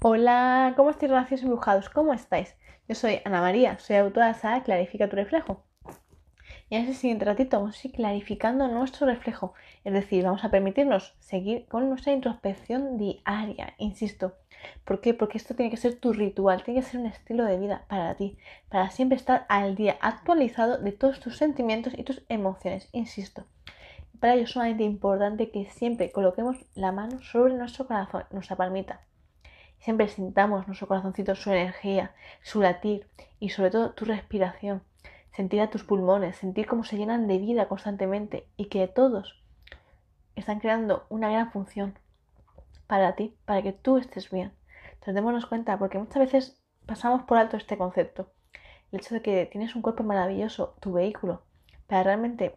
Hola, ¿cómo estáis, graciosos embrujados? ¿Cómo estáis? Yo soy Ana María, soy autora de Saga Clarifica tu reflejo. Y en ese siguiente ratito vamos a ir clarificando nuestro reflejo, es decir, vamos a permitirnos seguir con nuestra introspección diaria, insisto. ¿Por qué? Porque esto tiene que ser tu ritual, tiene que ser un estilo de vida para ti, para siempre estar al día, actualizado de todos tus sentimientos y tus emociones, insisto. Para ello es sumamente importante que siempre coloquemos la mano sobre nuestro corazón, nuestra palmita. Siempre sintamos nuestro corazoncito, su energía, su latir y sobre todo tu respiración. Sentir a tus pulmones, sentir cómo se llenan de vida constantemente y que todos están creando una gran función para ti, para que tú estés bien. Entonces démonos cuenta, porque muchas veces pasamos por alto este concepto. El hecho de que tienes un cuerpo maravilloso, tu vehículo, para realmente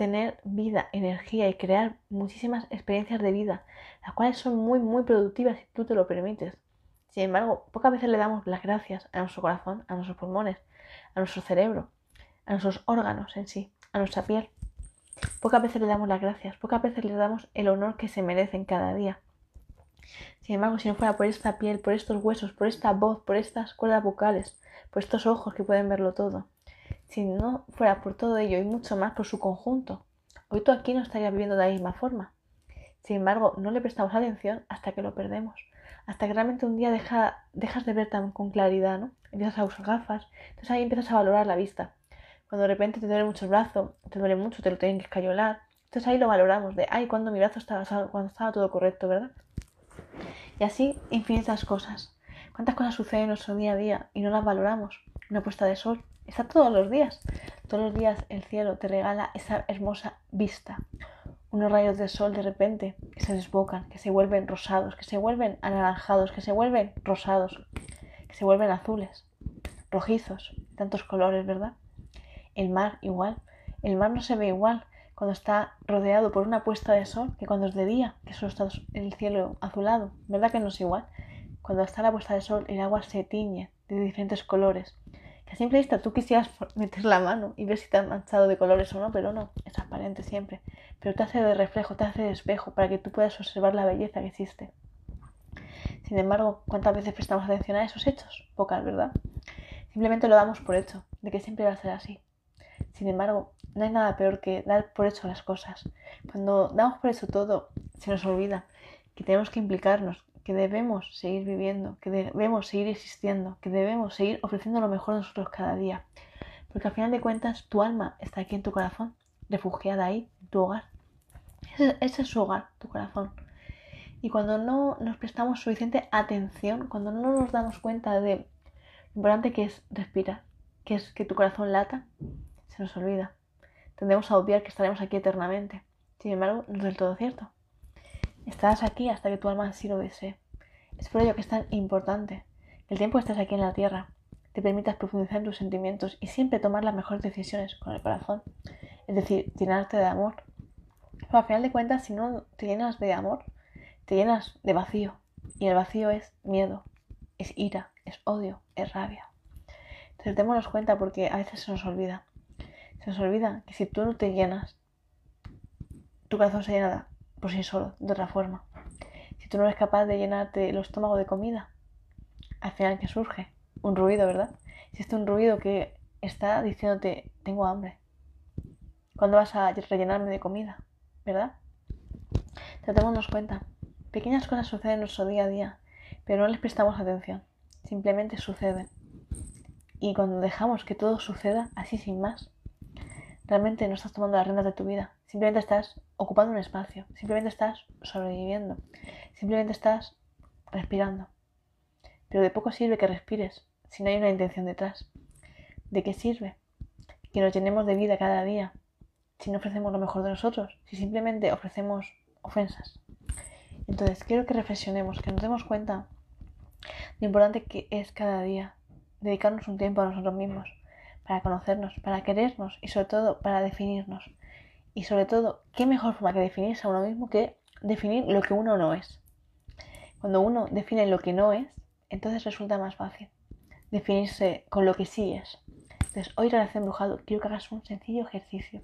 tener vida, energía y crear muchísimas experiencias de vida, las cuales son muy, muy productivas si tú te lo permites. Sin embargo, pocas veces le damos las gracias a nuestro corazón, a nuestros pulmones, a nuestro cerebro, a nuestros órganos en sí, a nuestra piel. Pocas veces le damos las gracias, pocas veces le damos el honor que se merecen cada día. Sin embargo, si no fuera por esta piel, por estos huesos, por esta voz, por estas cuerdas vocales, por estos ojos que pueden verlo todo, si no fuera por todo ello y mucho más por su conjunto, hoy tú aquí no estarías viviendo de la misma forma. Sin embargo, no le prestamos atención hasta que lo perdemos, hasta que realmente un día deja, dejas de ver tan con claridad, ¿no? Empiezas a usar gafas, entonces ahí empiezas a valorar la vista. Cuando de repente te duele mucho el brazo, te duele mucho, te lo tienen que escayolar, entonces ahí lo valoramos, de, ay, cuando mi brazo estaba, cuando estaba todo correcto, ¿verdad? Y así infinitas cosas. ¿Cuántas cosas suceden en nuestro día a día y no las valoramos? Una puesta de sol, Está todos los días. Todos los días el cielo te regala esa hermosa vista. Unos rayos de sol de repente que se desbocan, que se vuelven rosados, que se vuelven anaranjados, que se vuelven rosados, que se vuelven azules, rojizos, tantos colores, ¿verdad? El mar igual. El mar no se ve igual cuando está rodeado por una puesta de sol que cuando es de día, que solo está el cielo azulado. ¿Verdad que no es igual? Cuando está la puesta de sol, el agua se tiñe de diferentes colores a simple vista tú quisieras meter la mano y ver si te han manchado de colores o no, pero no, es transparente siempre. Pero te hace de reflejo, te hace de espejo para que tú puedas observar la belleza que existe. Sin embargo, ¿cuántas veces prestamos atención a esos hechos? Pocas, ¿verdad? Simplemente lo damos por hecho, de que siempre va a ser así. Sin embargo, no hay nada peor que dar por hecho las cosas. Cuando damos por hecho todo, se nos olvida que tenemos que implicarnos, que debemos seguir viviendo, que debemos seguir existiendo, que debemos seguir ofreciendo lo mejor de nosotros cada día. Porque al final de cuentas tu alma está aquí en tu corazón, refugiada ahí, en tu hogar. Ese, es su hogar, tu corazón. Y cuando no nos prestamos suficiente atención, cuando no nos damos cuenta de lo importante que es respirar, que es que tu corazón lata, se nos olvida. Tendemos a obviar que estaremos aquí eternamente. Sin embargo, no es del todo cierto. Estarás aquí hasta que tu alma así lo desee. Es por ello que es tan importante que el tiempo que estés aquí en la tierra te permitas profundizar en tus sentimientos y siempre tomar las mejores decisiones con el corazón. Es decir, llenarte de amor. Pero al final de cuentas, si no te llenas de amor, te llenas de vacío. Y el vacío es miedo, es ira, es odio, es rabia. Entonces démonos cuenta porque a veces se nos olvida. Se nos olvida que si tú no te llenas, tu corazón se llena por sí solo, de otra forma. Si tú no eres capaz de llenarte el estómago de comida, al final que surge un ruido, ¿verdad? Si es un ruido que está diciéndote, tengo hambre. ¿Cuándo vas a rellenarme de comida? ¿Verdad? Tratémonos cuenta. Pequeñas cosas suceden en nuestro día a día, pero no les prestamos atención. Simplemente suceden. Y cuando dejamos que todo suceda así sin más, realmente no estás tomando las riendas de tu vida. Simplemente estás ocupando un espacio, simplemente estás sobreviviendo, simplemente estás respirando. Pero de poco sirve que respires si no hay una intención detrás. ¿De qué sirve que nos llenemos de vida cada día si no ofrecemos lo mejor de nosotros, si simplemente ofrecemos ofensas? Entonces, quiero que reflexionemos, que nos demos cuenta de lo importante que es cada día dedicarnos un tiempo a nosotros mismos, para conocernos, para querernos y sobre todo para definirnos. Y sobre todo, ¿qué mejor forma que definirse a uno mismo que definir lo que uno no es? Cuando uno define lo que no es, entonces resulta más fácil definirse con lo que sí es. Entonces, hoy Relación Embrujado quiero que hagas un sencillo ejercicio,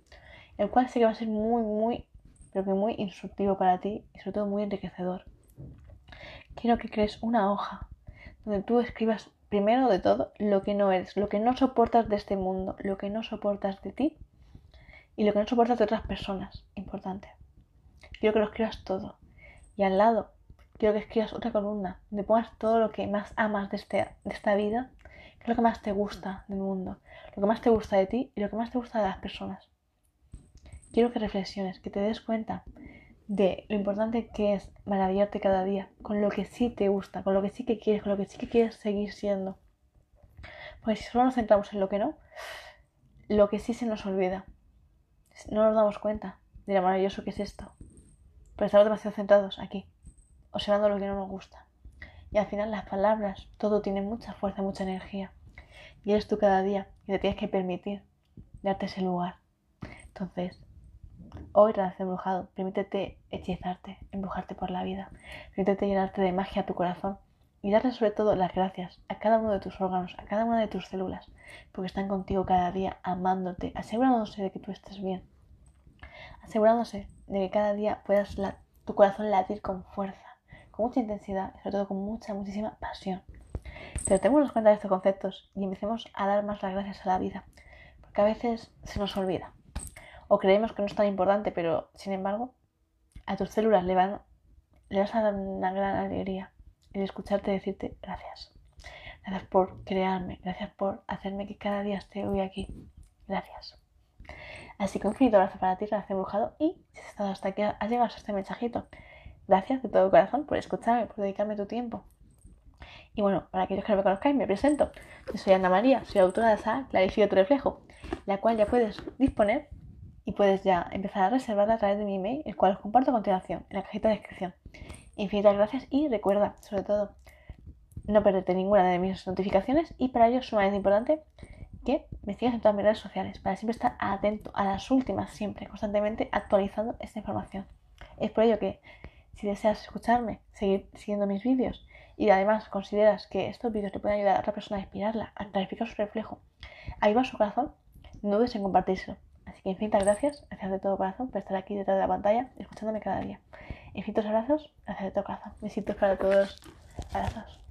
el cual sé que va a ser muy, muy, pero que muy instructivo para ti y sobre todo muy enriquecedor. quiero que crees una hoja donde tú escribas primero de todo lo que no eres, lo que no soportas de este mundo, lo que no soportas de ti y lo que no soportas de otras personas. Importante. Quiero que lo escribas todo. Y al lado, quiero que escribas otra columna donde pongas todo lo que más amas de, este, de esta vida, que es lo que más te gusta del mundo, lo que más te gusta de ti y lo que más te gusta de las personas. Quiero que reflexiones, que te des cuenta de lo importante que es maravillarte cada día con lo que sí te gusta, con lo que sí que quieres, con lo que sí que quieres seguir siendo. Porque si solo nos centramos en lo que no, lo que sí se nos olvida. No nos damos cuenta de lo maravilloso que es esto. Pero estamos demasiado centrados aquí, observando lo que no nos gusta. Y al final las palabras, todo tiene mucha fuerza, mucha energía. Y eres tú cada día y te tienes que permitir darte ese lugar. Entonces, Hoy has embrujado, permítete hechizarte, embrujarte por la vida, permítete llenarte de magia a tu corazón y darle sobre todo las gracias a cada uno de tus órganos, a cada una de tus células, porque están contigo cada día amándote, asegurándose de que tú estés bien, asegurándose de que cada día puedas tu corazón latir con fuerza, con mucha intensidad y sobre todo con mucha, muchísima pasión. Pero tenemos cuenta de estos conceptos y empecemos a dar más las gracias a la vida, porque a veces se nos olvida o creemos que no es tan importante, pero sin embargo, a tus células le, van, le vas a dar una gran alegría el escucharte decirte gracias. Gracias por crearme, gracias por hacerme que cada día esté hoy aquí. Gracias. Así que un finito abrazo para ti, gracias embrujado. Y si has estado hasta aquí, has llegado hasta este mensajito. Gracias de todo corazón por escucharme, por dedicarme tu tiempo. Y bueno, para aquellos que no me conozcáis, me presento. Yo soy Ana María, soy autora de esa Clarifica tu reflejo, la cual ya puedes disponer y puedes ya empezar a reservarla a través de mi email, el cual os comparto a continuación en la cajita de descripción. Infinitas gracias y recuerda, sobre todo, no perderte ninguna de mis notificaciones y para ello es sumamente importante que me sigas en todas mis redes sociales para siempre estar atento a las últimas, siempre, constantemente actualizando esta información. Es por ello que si deseas escucharme, seguir siguiendo mis vídeos y además consideras que estos vídeos le pueden ayudar a otra persona a inspirarla, a clarificar su reflejo, a a su corazón, no dudes en compartírselo. Así que infinitas gracias, gracias de todo corazón por estar aquí detrás de la pantalla, escuchándome cada día. Infinitos abrazos, de todo corazón. Besitos para todos. Abrazos.